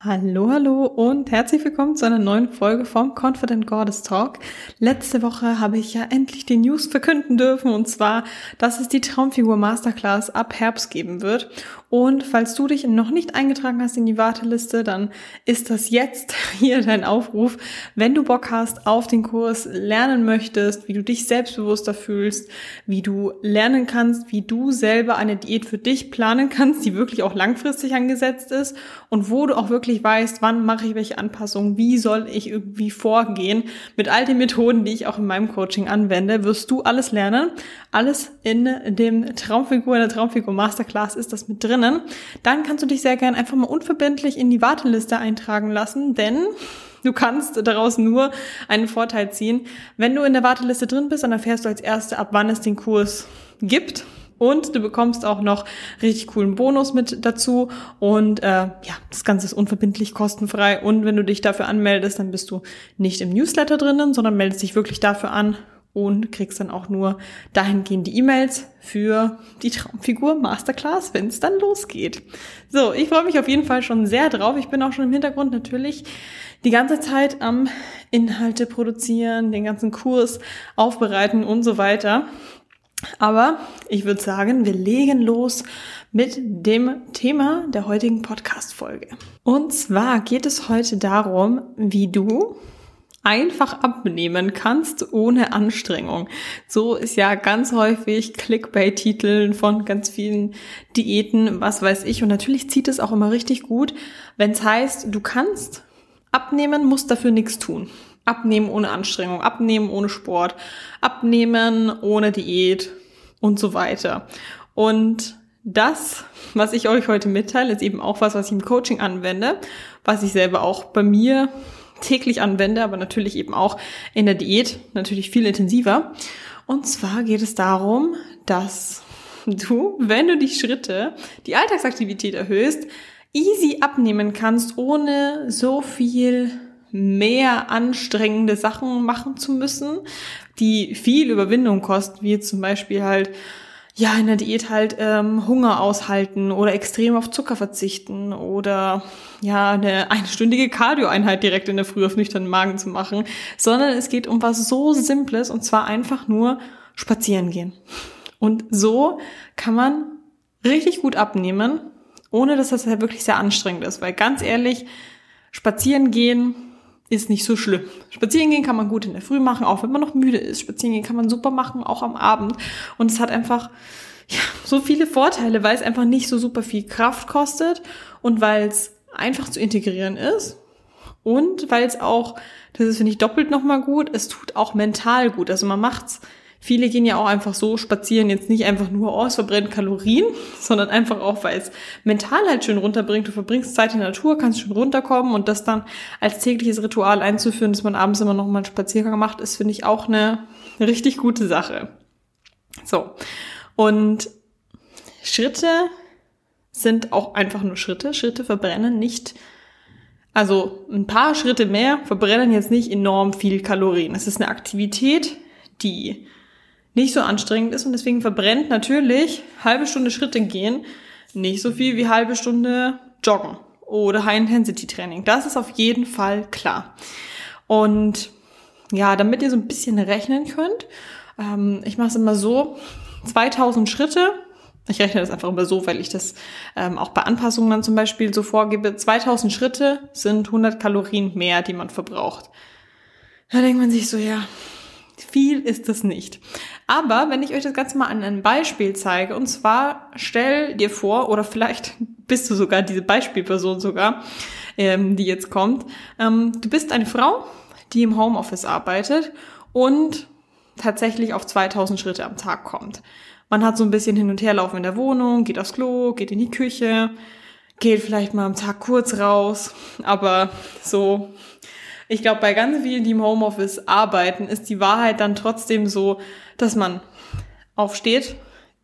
Hallo, hallo und herzlich willkommen zu einer neuen Folge vom Confident Goddess Talk. Letzte Woche habe ich ja endlich die News verkünden dürfen und zwar, dass es die Traumfigur Masterclass ab Herbst geben wird. Und falls du dich noch nicht eingetragen hast in die Warteliste, dann ist das jetzt hier dein Aufruf. Wenn du Bock hast auf den Kurs, lernen möchtest, wie du dich selbstbewusster fühlst, wie du lernen kannst, wie du selber eine Diät für dich planen kannst, die wirklich auch langfristig angesetzt ist und wo du auch wirklich weißt, wann mache ich welche Anpassungen, wie soll ich irgendwie vorgehen. Mit all den Methoden, die ich auch in meinem Coaching anwende, wirst du alles lernen. Alles in dem Traumfigur, in der Traumfigur Masterclass ist das mit drin drinnen, dann kannst du dich sehr gern einfach mal unverbindlich in die Warteliste eintragen lassen, denn du kannst daraus nur einen Vorteil ziehen. Wenn du in der Warteliste drin bist, dann erfährst du als Erste, ab wann es den Kurs gibt. Und du bekommst auch noch richtig coolen Bonus mit dazu. Und äh, ja, das Ganze ist unverbindlich kostenfrei. Und wenn du dich dafür anmeldest, dann bist du nicht im Newsletter drinnen, sondern meldest dich wirklich dafür an und kriegst dann auch nur dahingehend die E-Mails für die Traumfigur Masterclass, wenn es dann losgeht. So, ich freue mich auf jeden Fall schon sehr drauf. Ich bin auch schon im Hintergrund natürlich die ganze Zeit am Inhalte produzieren, den ganzen Kurs aufbereiten und so weiter. Aber ich würde sagen, wir legen los mit dem Thema der heutigen Podcast-Folge. Und zwar geht es heute darum, wie du einfach abnehmen kannst ohne Anstrengung. So ist ja ganz häufig Clickbait-Titeln von ganz vielen Diäten, was weiß ich. Und natürlich zieht es auch immer richtig gut, wenn es heißt, du kannst abnehmen, musst dafür nichts tun. Abnehmen ohne Anstrengung, abnehmen ohne Sport, abnehmen ohne Diät und so weiter. Und das, was ich euch heute mitteile, ist eben auch was, was ich im Coaching anwende, was ich selber auch bei mir täglich anwende, aber natürlich eben auch in der Diät, natürlich viel intensiver. Und zwar geht es darum, dass du, wenn du die Schritte, die Alltagsaktivität erhöhst, easy abnehmen kannst, ohne so viel mehr anstrengende Sachen machen zu müssen, die viel Überwindung kosten, wie zum Beispiel halt ja, in der Diät halt ähm, Hunger aushalten oder extrem auf Zucker verzichten oder ja, eine einstündige Cardio-Einheit direkt in der Früh auf nüchternen Magen zu machen, sondern es geht um was so Simples und zwar einfach nur spazieren gehen. Und so kann man richtig gut abnehmen, ohne dass das halt wirklich sehr anstrengend ist, weil ganz ehrlich, spazieren gehen ist nicht so schlimm. Spazieren gehen kann man gut in der Früh machen, auch wenn man noch müde ist. Spazieren gehen kann man super machen, auch am Abend. Und es hat einfach ja, so viele Vorteile, weil es einfach nicht so super viel Kraft kostet und weil es einfach zu integrieren ist. Und weil es auch, das ist, finde ich, doppelt nochmal gut, es tut auch mental gut. Also man macht's Viele gehen ja auch einfach so spazieren, jetzt nicht einfach nur, es verbrennt Kalorien, sondern einfach auch, weil es mental halt schön runterbringt. Du verbringst Zeit in der Natur, kannst schön runterkommen und das dann als tägliches Ritual einzuführen, dass man abends immer noch mal einen Spaziergang macht, ist, finde ich, auch eine richtig gute Sache. So. Und Schritte sind auch einfach nur Schritte. Schritte verbrennen nicht also ein paar Schritte mehr verbrennen jetzt nicht enorm viel Kalorien. Es ist eine Aktivität, die nicht so anstrengend ist und deswegen verbrennt natürlich halbe Stunde Schritte gehen nicht so viel wie halbe Stunde Joggen oder High-Intensity-Training. Das ist auf jeden Fall klar. Und ja, damit ihr so ein bisschen rechnen könnt, ähm, ich mache es immer so, 2000 Schritte, ich rechne das einfach immer so, weil ich das ähm, auch bei Anpassungen dann zum Beispiel so vorgebe, 2000 Schritte sind 100 Kalorien mehr, die man verbraucht. Da denkt man sich so, ja, viel ist es nicht. Aber wenn ich euch das Ganze mal an einem Beispiel zeige, und zwar stell dir vor, oder vielleicht bist du sogar diese Beispielperson sogar, ähm, die jetzt kommt, ähm, du bist eine Frau, die im Homeoffice arbeitet und tatsächlich auf 2000 Schritte am Tag kommt. Man hat so ein bisschen hin und her laufen in der Wohnung, geht aufs Klo, geht in die Küche, geht vielleicht mal am Tag kurz raus, aber so ich glaube, bei ganz vielen, die im Homeoffice arbeiten, ist die Wahrheit dann trotzdem so, dass man aufsteht,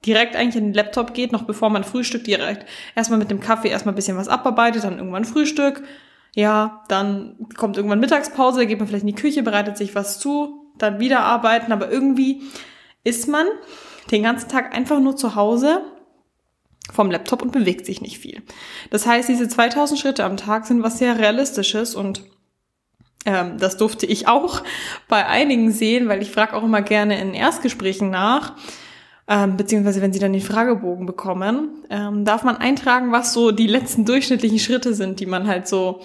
direkt eigentlich in den Laptop geht, noch bevor man frühstückt, direkt erstmal mit dem Kaffee erstmal ein bisschen was abarbeitet, dann irgendwann Frühstück. Ja, dann kommt irgendwann Mittagspause, geht man vielleicht in die Küche, bereitet sich was zu, dann wieder arbeiten, aber irgendwie ist man den ganzen Tag einfach nur zu Hause vom Laptop und bewegt sich nicht viel. Das heißt, diese 2000 Schritte am Tag sind was sehr realistisches und ähm, das durfte ich auch bei einigen sehen, weil ich frage auch immer gerne in Erstgesprächen nach, ähm, beziehungsweise wenn sie dann den Fragebogen bekommen, ähm, darf man eintragen, was so die letzten durchschnittlichen Schritte sind, die man halt so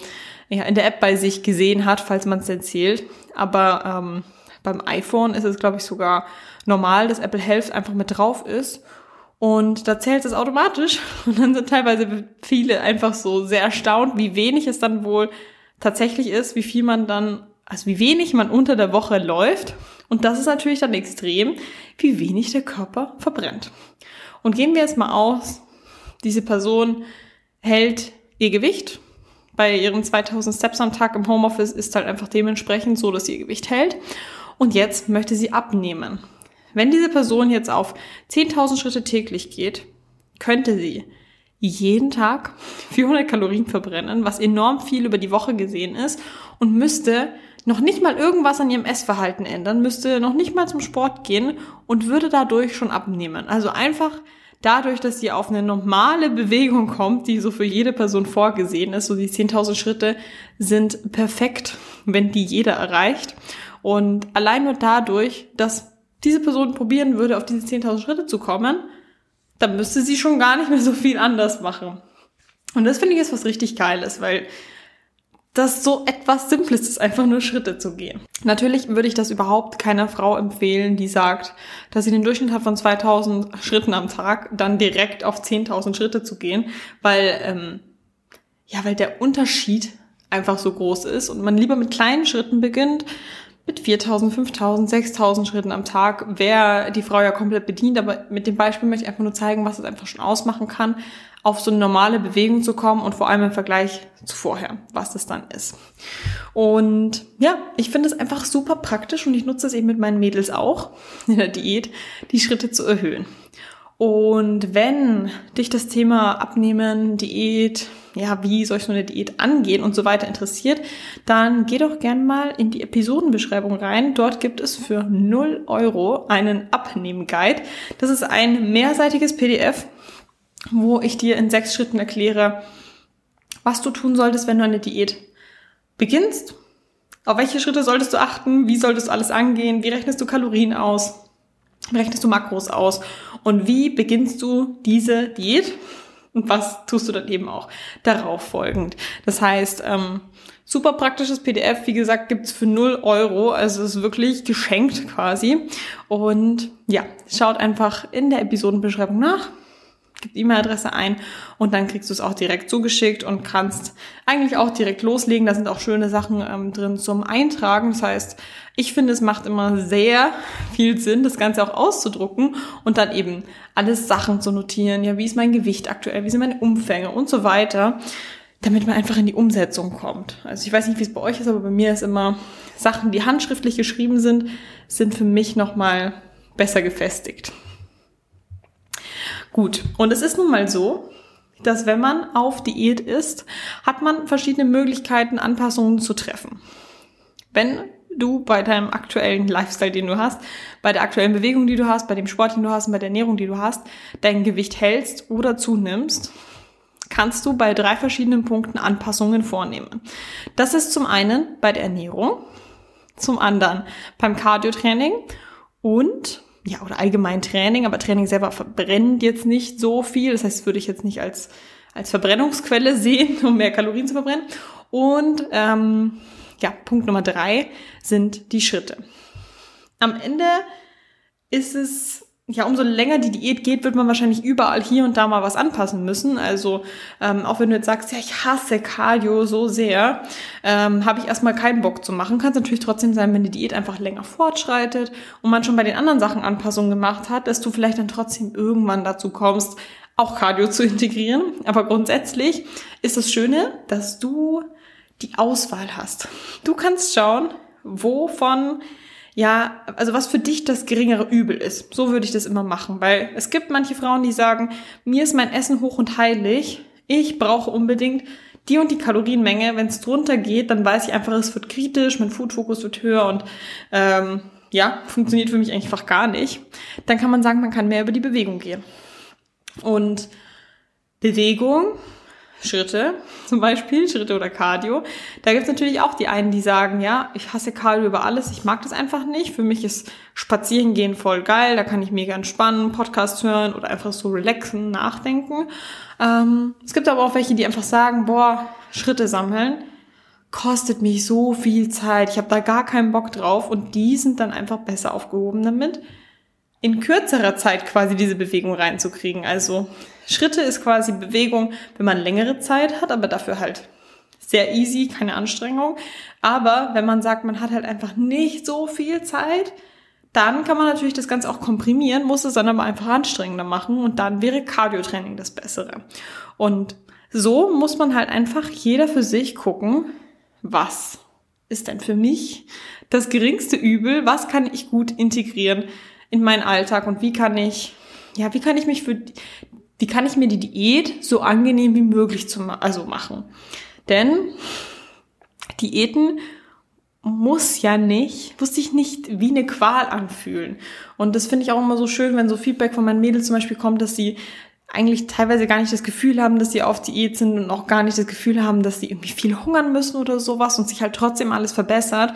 ja, in der App bei sich gesehen hat, falls man es erzählt. Aber ähm, beim iPhone ist es, glaube ich, sogar normal, dass Apple Health einfach mit drauf ist. Und da zählt es automatisch. Und dann sind teilweise viele einfach so sehr erstaunt, wie wenig es dann wohl tatsächlich ist, wie viel man dann, also wie wenig man unter der Woche läuft. Und das ist natürlich dann extrem, wie wenig der Körper verbrennt. Und gehen wir jetzt mal aus, diese Person hält ihr Gewicht. Bei ihren 2000 Steps am Tag im Homeoffice ist halt einfach dementsprechend so, dass ihr Gewicht hält. Und jetzt möchte sie abnehmen. Wenn diese Person jetzt auf 10.000 Schritte täglich geht, könnte sie jeden Tag 400 Kalorien verbrennen, was enorm viel über die Woche gesehen ist und müsste noch nicht mal irgendwas an ihrem Essverhalten ändern, müsste noch nicht mal zum Sport gehen und würde dadurch schon abnehmen. Also einfach dadurch, dass sie auf eine normale Bewegung kommt, die so für jede Person vorgesehen ist, so die 10.000 Schritte sind perfekt, wenn die jeder erreicht. Und allein nur dadurch, dass diese Person probieren würde, auf diese 10.000 Schritte zu kommen, dann müsste sie schon gar nicht mehr so viel anders machen. Und das finde ich jetzt was richtig Geiles, weil das so etwas Simples ist, einfach nur Schritte zu gehen. Natürlich würde ich das überhaupt keiner Frau empfehlen, die sagt, dass sie den Durchschnitt hat von 2000 Schritten am Tag, dann direkt auf 10.000 Schritte zu gehen, weil, ähm, ja, weil der Unterschied einfach so groß ist und man lieber mit kleinen Schritten beginnt, mit 4000, 5000, 6000 Schritten am Tag wäre die Frau ja komplett bedient, aber mit dem Beispiel möchte ich einfach nur zeigen, was es einfach schon ausmachen kann, auf so eine normale Bewegung zu kommen und vor allem im Vergleich zu vorher, was das dann ist. Und ja, ich finde es einfach super praktisch und ich nutze es eben mit meinen Mädels auch in der Diät, die Schritte zu erhöhen. Und wenn dich das Thema Abnehmen, Diät, ja, wie soll ich so eine Diät angehen und so weiter interessiert, dann geh doch gern mal in die Episodenbeschreibung rein. Dort gibt es für 0 Euro einen Abnehmen-Guide. Das ist ein mehrseitiges PDF, wo ich dir in sechs Schritten erkläre, was du tun solltest, wenn du eine Diät beginnst. Auf welche Schritte solltest du achten? Wie solltest du alles angehen? Wie rechnest du Kalorien aus? Rechnest du Makros aus? Und wie beginnst du diese Diät? Und was tust du dann eben auch darauf folgend? Das heißt, ähm, super praktisches PDF, wie gesagt, gibt's für 0 Euro. Also es ist wirklich geschenkt quasi. Und ja, schaut einfach in der Episodenbeschreibung nach gib E-Mail-Adresse ein und dann kriegst du es auch direkt zugeschickt und kannst eigentlich auch direkt loslegen. Da sind auch schöne Sachen ähm, drin zum Eintragen. Das heißt, ich finde, es macht immer sehr viel Sinn, das Ganze auch auszudrucken und dann eben alles Sachen zu notieren. Ja, wie ist mein Gewicht aktuell? Wie sind meine Umfänge und so weiter, damit man einfach in die Umsetzung kommt. Also ich weiß nicht, wie es bei euch ist, aber bei mir ist immer Sachen, die handschriftlich geschrieben sind, sind für mich nochmal besser gefestigt. Gut, und es ist nun mal so, dass wenn man auf Diät ist, hat man verschiedene Möglichkeiten, Anpassungen zu treffen. Wenn du bei deinem aktuellen Lifestyle, den du hast, bei der aktuellen Bewegung, die du hast, bei dem Sport, den du hast und bei der Ernährung, die du hast, dein Gewicht hältst oder zunimmst, kannst du bei drei verschiedenen Punkten Anpassungen vornehmen. Das ist zum einen bei der Ernährung, zum anderen beim Cardiotraining und ja, oder allgemein Training, aber Training selber verbrennt jetzt nicht so viel. Das heißt, würde ich jetzt nicht als, als Verbrennungsquelle sehen, um mehr Kalorien zu verbrennen. Und ähm, ja, Punkt Nummer drei sind die Schritte. Am Ende ist es ja, umso länger die Diät geht, wird man wahrscheinlich überall hier und da mal was anpassen müssen. Also ähm, auch wenn du jetzt sagst, ja, ich hasse Cardio so sehr, ähm, habe ich erstmal keinen Bock zu machen. Kann es natürlich trotzdem sein, wenn die Diät einfach länger fortschreitet und man schon bei den anderen Sachen Anpassungen gemacht hat, dass du vielleicht dann trotzdem irgendwann dazu kommst, auch Cardio zu integrieren. Aber grundsätzlich ist das Schöne, dass du die Auswahl hast. Du kannst schauen, wovon ja, also was für dich das geringere Übel ist. So würde ich das immer machen, weil es gibt manche Frauen, die sagen, mir ist mein Essen hoch und heilig, ich brauche unbedingt die und die Kalorienmenge. Wenn es drunter geht, dann weiß ich einfach, es wird kritisch, mein Foodfokus wird höher und ähm, ja, funktioniert für mich einfach gar nicht. Dann kann man sagen, man kann mehr über die Bewegung gehen. Und Bewegung, Schritte zum Beispiel, Schritte oder Cardio. Da gibt's natürlich auch die einen, die sagen, ja, ich hasse Cardio über alles, ich mag das einfach nicht. Für mich ist Spazierengehen voll geil, da kann ich mega entspannen, Podcast hören oder einfach so relaxen, nachdenken. Ähm, es gibt aber auch welche, die einfach sagen, boah, Schritte sammeln kostet mich so viel Zeit, ich habe da gar keinen Bock drauf und die sind dann einfach besser aufgehoben damit, in kürzerer Zeit quasi diese Bewegung reinzukriegen. Also Schritte ist quasi Bewegung, wenn man längere Zeit hat, aber dafür halt sehr easy, keine Anstrengung. Aber wenn man sagt, man hat halt einfach nicht so viel Zeit, dann kann man natürlich das Ganze auch komprimieren, muss es dann aber einfach anstrengender machen und dann wäre Cardio-Training das Bessere. Und so muss man halt einfach jeder für sich gucken, was ist denn für mich das geringste Übel, was kann ich gut integrieren in meinen Alltag und wie kann ich, ja, wie kann ich mich für wie kann ich mir die Diät so angenehm wie möglich zu, also machen? Denn Diäten muss ja nicht, muss sich nicht wie eine Qual anfühlen. Und das finde ich auch immer so schön, wenn so Feedback von meinen Mädels zum Beispiel kommt, dass sie eigentlich teilweise gar nicht das Gefühl haben, dass sie auf Diät sind und auch gar nicht das Gefühl haben, dass sie irgendwie viel hungern müssen oder sowas und sich halt trotzdem alles verbessert.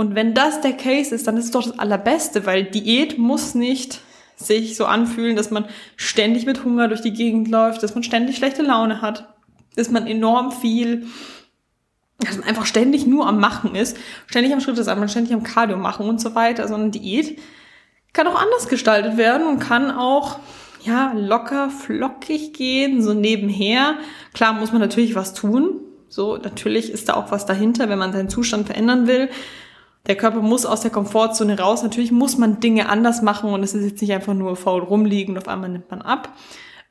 Und wenn das der Case ist, dann ist es doch das Allerbeste, weil Diät muss nicht sich so anfühlen, dass man ständig mit Hunger durch die Gegend läuft, dass man ständig schlechte Laune hat, dass man enorm viel, dass man einfach ständig nur am Machen ist, ständig am Schritte sammeln, ständig am Cardio machen und so weiter. So eine Diät kann auch anders gestaltet werden und kann auch ja, locker, flockig gehen, so nebenher. Klar muss man natürlich was tun. So, natürlich ist da auch was dahinter, wenn man seinen Zustand verändern will der Körper muss aus der Komfortzone raus. Natürlich muss man Dinge anders machen und es ist jetzt nicht einfach nur faul rumliegen und auf einmal nimmt man ab.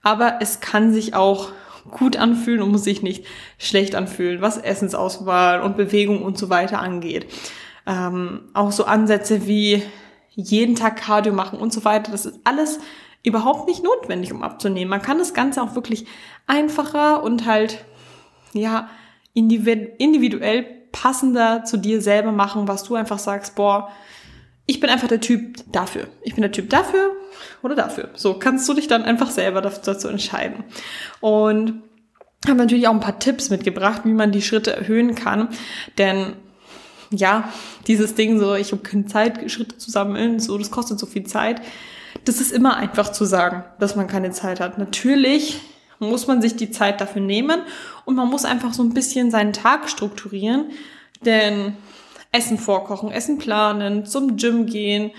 Aber es kann sich auch gut anfühlen und muss sich nicht schlecht anfühlen, was Essensauswahl und Bewegung und so weiter angeht. Ähm, auch so Ansätze wie jeden Tag Cardio machen und so weiter, das ist alles überhaupt nicht notwendig, um abzunehmen. Man kann das Ganze auch wirklich einfacher und halt, ja, individuell passender zu dir selber machen, was du einfach sagst, boah, ich bin einfach der Typ dafür. Ich bin der Typ dafür oder dafür. So kannst du dich dann einfach selber dazu entscheiden. Und habe natürlich auch ein paar Tipps mitgebracht, wie man die Schritte erhöhen kann. Denn ja, dieses Ding so, ich habe keine Zeit, Schritte zu sammeln, so, das kostet so viel Zeit. Das ist immer einfach zu sagen, dass man keine Zeit hat. Natürlich muss man sich die Zeit dafür nehmen und man muss einfach so ein bisschen seinen Tag strukturieren, denn Essen vorkochen, Essen planen, zum Gym gehen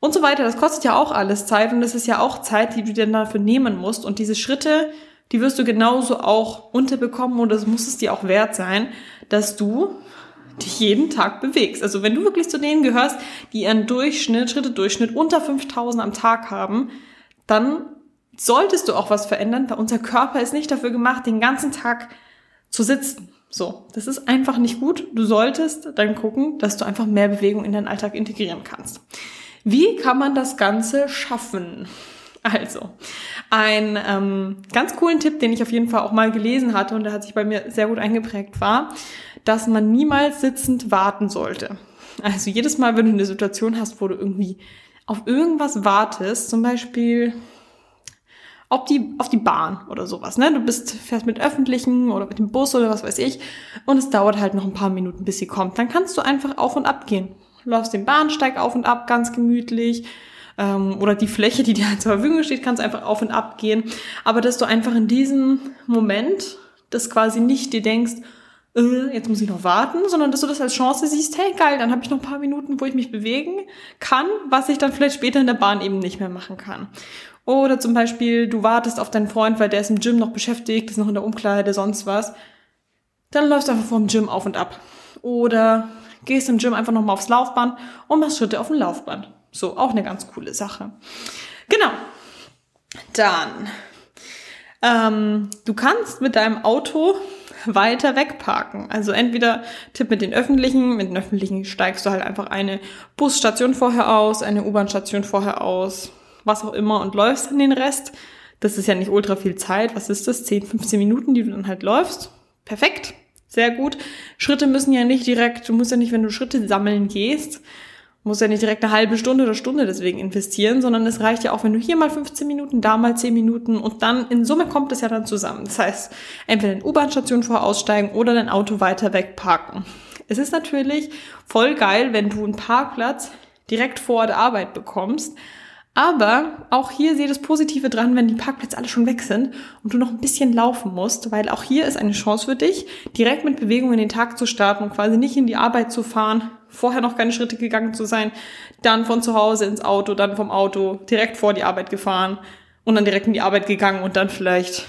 und so weiter, das kostet ja auch alles Zeit und das ist ja auch Zeit, die du dir dafür nehmen musst und diese Schritte, die wirst du genauso auch unterbekommen und das muss es dir auch wert sein, dass du dich jeden Tag bewegst. Also wenn du wirklich zu denen gehörst, die ihren Durchschnitt, Schritte Durchschnitt unter 5000 am Tag haben, dann solltest du auch was verändern, weil unser Körper ist nicht dafür gemacht, den ganzen Tag zu sitzen. So, das ist einfach nicht gut. Du solltest dann gucken, dass du einfach mehr Bewegung in deinen Alltag integrieren kannst. Wie kann man das Ganze schaffen? Also, ein ähm, ganz coolen Tipp, den ich auf jeden Fall auch mal gelesen hatte und der hat sich bei mir sehr gut eingeprägt, war, dass man niemals sitzend warten sollte. Also jedes Mal, wenn du eine Situation hast, wo du irgendwie auf irgendwas wartest, zum Beispiel auf die, auf die Bahn oder sowas, ne? Du bist, fährst mit öffentlichen oder mit dem Bus oder was weiß ich und es dauert halt noch ein paar Minuten, bis sie kommt. Dann kannst du einfach auf und ab gehen. Läufst den Bahnsteig auf und ab, ganz gemütlich. Ähm, oder die Fläche, die dir halt zur Verfügung steht, kannst einfach auf und ab gehen. Aber dass du einfach in diesem Moment, das quasi nicht dir denkst, äh, jetzt muss ich noch warten, sondern dass du das als Chance siehst, hey geil, dann habe ich noch ein paar Minuten, wo ich mich bewegen kann, was ich dann vielleicht später in der Bahn eben nicht mehr machen kann. Oder zum Beispiel, du wartest auf deinen Freund, weil der ist im Gym noch beschäftigt, ist noch in der Umkleide, sonst was. Dann läufst du einfach vor dem Gym auf und ab. Oder gehst im Gym einfach nochmal aufs Laufband und machst Schritte auf dem Laufband. So, auch eine ganz coole Sache. Genau. Dann, ähm, du kannst mit deinem Auto weiter wegparken. Also entweder Tipp mit den öffentlichen, mit den öffentlichen steigst du halt einfach eine Busstation vorher aus, eine U-Bahn-Station vorher aus, was auch immer und läufst dann den Rest. Das ist ja nicht ultra viel Zeit. Was ist das? 10, 15 Minuten, die du dann halt läufst. Perfekt. Sehr gut. Schritte müssen ja nicht direkt, du musst ja nicht, wenn du Schritte sammeln gehst, musst ja nicht direkt eine halbe Stunde oder Stunde deswegen investieren, sondern es reicht ja auch, wenn du hier mal 15 Minuten, da mal 10 Minuten und dann in Summe kommt es ja dann zusammen. Das heißt, entweder in U-Bahn-Station voraussteigen oder dein Auto weiter weg parken. Es ist natürlich voll geil, wenn du einen Parkplatz direkt vor der Arbeit bekommst, aber auch hier sehe das Positive dran, wenn die Parkplätze alle schon weg sind und du noch ein bisschen laufen musst, weil auch hier ist eine Chance für dich, direkt mit Bewegung in den Tag zu starten und quasi nicht in die Arbeit zu fahren, vorher noch keine Schritte gegangen zu sein, dann von zu Hause ins Auto, dann vom Auto direkt vor die Arbeit gefahren und dann direkt in die Arbeit gegangen und dann vielleicht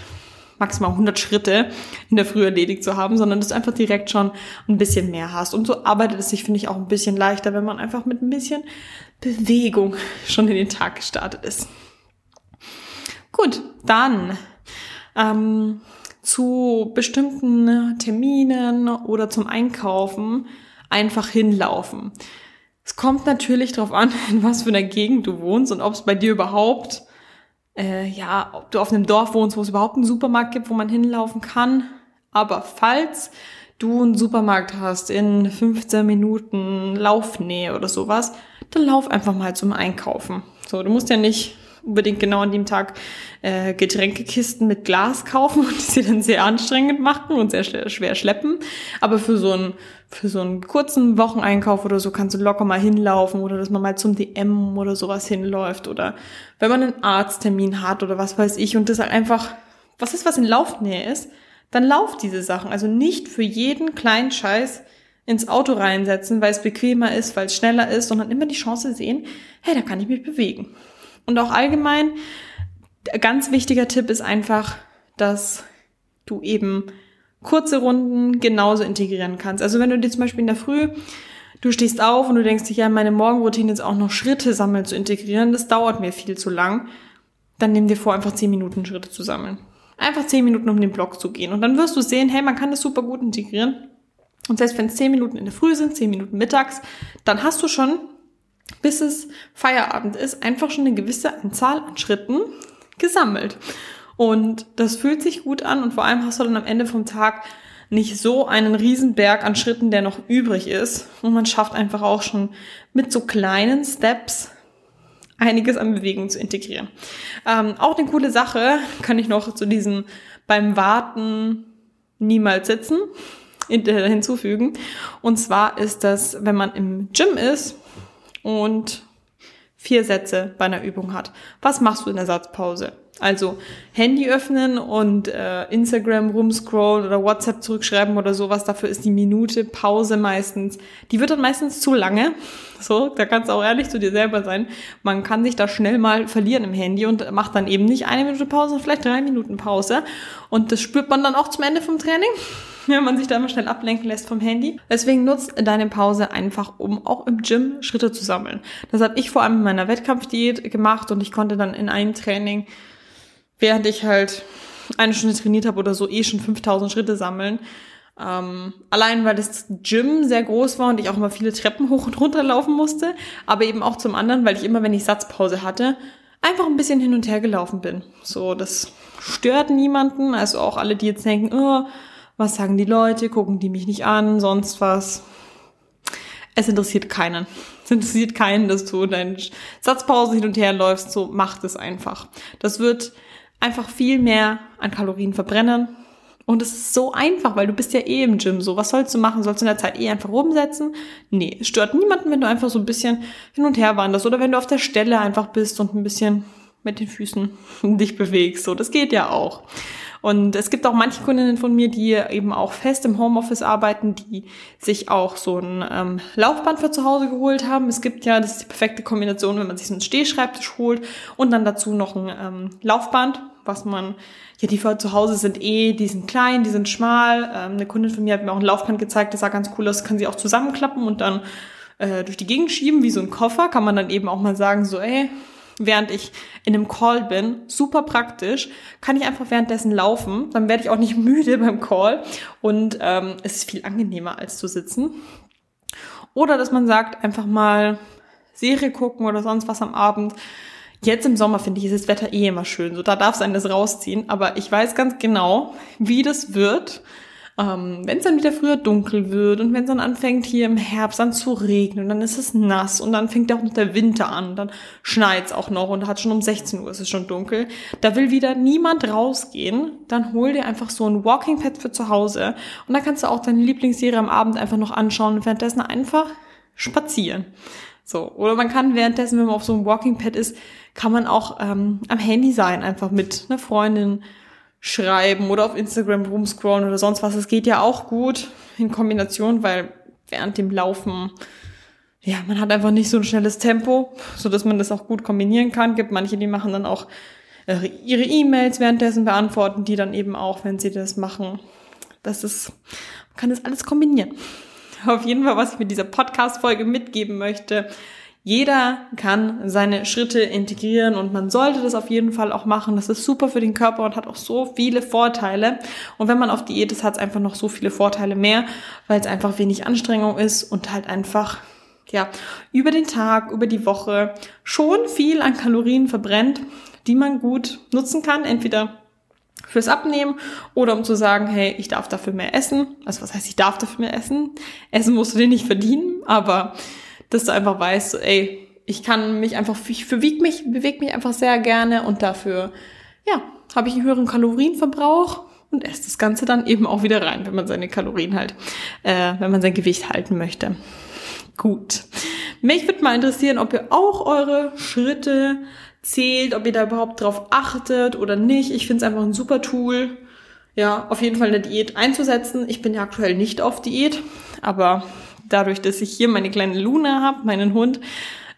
maximal 100 Schritte in der Früh erledigt zu haben, sondern dass du einfach direkt schon ein bisschen mehr hast. Und so arbeitet es sich, finde ich, auch ein bisschen leichter, wenn man einfach mit ein bisschen Bewegung schon in den Tag gestartet ist. Gut, dann ähm, zu bestimmten Terminen oder zum Einkaufen einfach hinlaufen. Es kommt natürlich darauf an, in was für einer Gegend du wohnst und ob es bei dir überhaupt äh, ja, ob du auf einem Dorf wohnst, wo es überhaupt einen Supermarkt gibt, wo man hinlaufen kann. Aber falls du einen Supermarkt hast in 15 Minuten Laufnähe oder sowas, dann lauf einfach mal zum Einkaufen. So, du musst ja nicht unbedingt genau an dem Tag äh, Getränkekisten mit Glas kaufen und sie dann sehr anstrengend machen und sehr schwer schleppen. Aber für so einen für so einen kurzen Wocheneinkauf oder so kannst du locker mal hinlaufen oder dass man mal zum DM oder sowas hinläuft oder wenn man einen Arzttermin hat oder was weiß ich und das halt einfach was ist was in Laufnähe ist, dann lauf diese Sachen. Also nicht für jeden kleinen Scheiß ins Auto reinsetzen, weil es bequemer ist, weil es schneller ist, sondern immer die Chance sehen, hey, da kann ich mich bewegen. Und auch allgemein, ganz wichtiger Tipp ist einfach, dass du eben kurze Runden genauso integrieren kannst. Also wenn du dir zum Beispiel in der Früh, du stehst auf und du denkst dich, ja, meine Morgenroutine jetzt auch noch Schritte sammeln zu integrieren, das dauert mir viel zu lang, dann nimm dir vor, einfach zehn Minuten Schritte zu sammeln. Einfach zehn Minuten um den Block zu gehen. Und dann wirst du sehen, hey, man kann das super gut integrieren. Und selbst wenn es zehn Minuten in der Früh sind, zehn Minuten mittags, dann hast du schon bis es Feierabend ist, einfach schon eine gewisse Anzahl an Schritten gesammelt. Und das fühlt sich gut an und vor allem hast du dann am Ende vom Tag nicht so einen Riesenberg an Schritten, der noch übrig ist. Und man schafft einfach auch schon mit so kleinen Steps einiges an Bewegung zu integrieren. Ähm, auch eine coole Sache kann ich noch zu diesem beim Warten niemals sitzen hinzufügen. Und zwar ist das, wenn man im Gym ist und vier Sätze bei einer Übung hat. Was machst du in der Satzpause? Also Handy öffnen und äh, Instagram rumscrollen oder WhatsApp zurückschreiben oder sowas. Dafür ist die Minute Pause meistens. Die wird dann meistens zu lange. So, da kannst du auch ehrlich zu dir selber sein. Man kann sich da schnell mal verlieren im Handy und macht dann eben nicht eine Minute Pause, vielleicht drei Minuten Pause. Und das spürt man dann auch zum Ende vom Training. wenn man sich da immer schnell ablenken lässt vom Handy. Deswegen nutzt deine Pause einfach, um auch im Gym Schritte zu sammeln. Das habe ich vor allem in meiner Wettkampfdiät gemacht und ich konnte dann in einem Training, während ich halt eine Stunde trainiert habe oder so, eh schon 5000 Schritte sammeln. Ähm, allein weil das Gym sehr groß war und ich auch immer viele Treppen hoch und runter laufen musste, aber eben auch zum anderen, weil ich immer, wenn ich Satzpause hatte, einfach ein bisschen hin und her gelaufen bin. So, das stört niemanden, also auch alle, die jetzt denken, oh, was sagen die Leute? Gucken die mich nicht an? Sonst was? Es interessiert keinen. Es interessiert keinen, dass du deine Satzpause hin und her läufst. So macht es einfach. Das wird einfach viel mehr an Kalorien verbrennen. Und es ist so einfach, weil du bist ja eh im Gym. So, was sollst du machen? Sollst du in der Zeit eh einfach rumsetzen? Nee, es stört niemanden, wenn du einfach so ein bisschen hin und her wanderst oder wenn du auf der Stelle einfach bist und ein bisschen mit den Füßen dich bewegst. So, das geht ja auch. Und es gibt auch manche Kundinnen von mir, die eben auch fest im Homeoffice arbeiten, die sich auch so ein ähm, Laufband für zu Hause geholt haben. Es gibt ja, das ist die perfekte Kombination, wenn man sich so einen Stehschreibtisch holt und dann dazu noch ein ähm, Laufband, was man, ja, die für zu Hause sind eh, die sind klein, die sind schmal. Ähm, eine Kundin von mir hat mir auch ein Laufband gezeigt, das sah ganz cool aus, kann sie auch zusammenklappen und dann äh, durch die Gegend schieben, wie so ein Koffer, kann man dann eben auch mal sagen, so, ey, während ich in einem Call bin, super praktisch, kann ich einfach währenddessen laufen, dann werde ich auch nicht müde beim Call und ähm, es ist viel angenehmer als zu sitzen. Oder dass man sagt, einfach mal Serie gucken oder sonst was am Abend. Jetzt im Sommer finde ich, ist das Wetter eh immer schön, so da darf es einen das rausziehen, aber ich weiß ganz genau, wie das wird ähm, wenn es dann wieder früher dunkel wird und wenn es dann anfängt hier im Herbst an zu regnen und dann ist es nass und dann fängt auch noch der Winter an und dann schneit es auch noch und hat schon um 16 Uhr ist es schon dunkel, da will wieder niemand rausgehen, dann hol dir einfach so ein Walking Pad für zu Hause und da kannst du auch deine Lieblingsserie am Abend einfach noch anschauen und währenddessen einfach spazieren. So. Oder man kann währenddessen, wenn man auf so einem Walking Pad ist, kann man auch ähm, am Handy sein, einfach mit einer Freundin schreiben oder auf Instagram rumscrollen oder sonst was. Es geht ja auch gut in Kombination, weil während dem Laufen, ja, man hat einfach nicht so ein schnelles Tempo, so dass man das auch gut kombinieren kann. Gibt manche, die machen dann auch äh, ihre E-Mails währenddessen beantworten, die dann eben auch, wenn sie das machen. Das ist, man kann das alles kombinieren. Auf jeden Fall, was ich mit dieser Podcast-Folge mitgeben möchte, jeder kann seine Schritte integrieren und man sollte das auf jeden Fall auch machen. Das ist super für den Körper und hat auch so viele Vorteile. Und wenn man auf Diät ist, hat es einfach noch so viele Vorteile mehr, weil es einfach wenig Anstrengung ist und halt einfach ja, über den Tag, über die Woche schon viel an Kalorien verbrennt, die man gut nutzen kann. Entweder fürs Abnehmen oder um zu sagen, hey, ich darf dafür mehr essen. Also was heißt, ich darf dafür mehr essen? Essen musst du dir nicht verdienen, aber dass du einfach weißt, ey, ich kann mich einfach, ich bewege mich, bewege mich einfach sehr gerne und dafür, ja, habe ich einen höheren Kalorienverbrauch und esse das Ganze dann eben auch wieder rein, wenn man seine Kalorien halt, äh, wenn man sein Gewicht halten möchte. Gut. Mich würde mal interessieren, ob ihr auch eure Schritte zählt, ob ihr da überhaupt drauf achtet oder nicht. Ich finde es einfach ein super Tool. Ja, auf jeden Fall eine Diät einzusetzen. Ich bin ja aktuell nicht auf Diät, aber dadurch, dass ich hier meine kleine Luna habe, meinen Hund,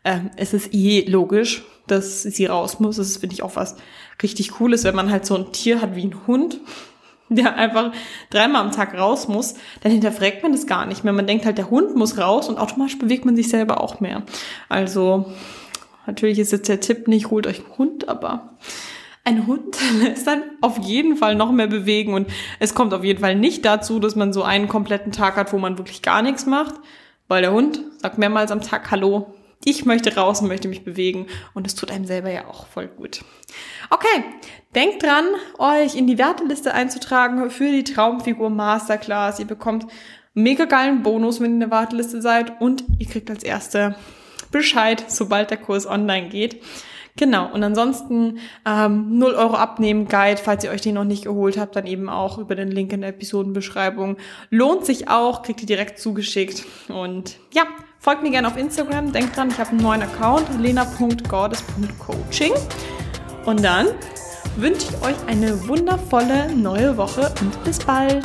äh, es ist eh logisch, dass sie raus muss. Das finde ich auch was richtig Cooles, wenn man halt so ein Tier hat wie ein Hund, der einfach dreimal am Tag raus muss, dann hinterfragt man das gar nicht mehr. Man denkt halt, der Hund muss raus und automatisch bewegt man sich selber auch mehr. Also natürlich ist jetzt der Tipp nicht, holt euch einen Hund, aber ein Hund lässt dann auf jeden Fall noch mehr bewegen und es kommt auf jeden Fall nicht dazu, dass man so einen kompletten Tag hat, wo man wirklich gar nichts macht, weil der Hund sagt mehrmals am Tag Hallo, ich möchte raus und möchte mich bewegen und es tut einem selber ja auch voll gut. Okay, denkt dran, euch in die Werteliste einzutragen für die Traumfigur Masterclass. Ihr bekommt mega geilen Bonus, wenn ihr in der Warteliste seid und ihr kriegt als erste Bescheid, sobald der Kurs online geht. Genau, und ansonsten ähm, 0 Euro abnehmen Guide, falls ihr euch den noch nicht geholt habt, dann eben auch über den Link in der Episodenbeschreibung. Lohnt sich auch, kriegt ihr direkt zugeschickt. Und ja, folgt mir gerne auf Instagram. Denkt dran, ich habe einen neuen Account, lena.gordes.coaching. Und dann wünsche ich euch eine wundervolle neue Woche und bis bald.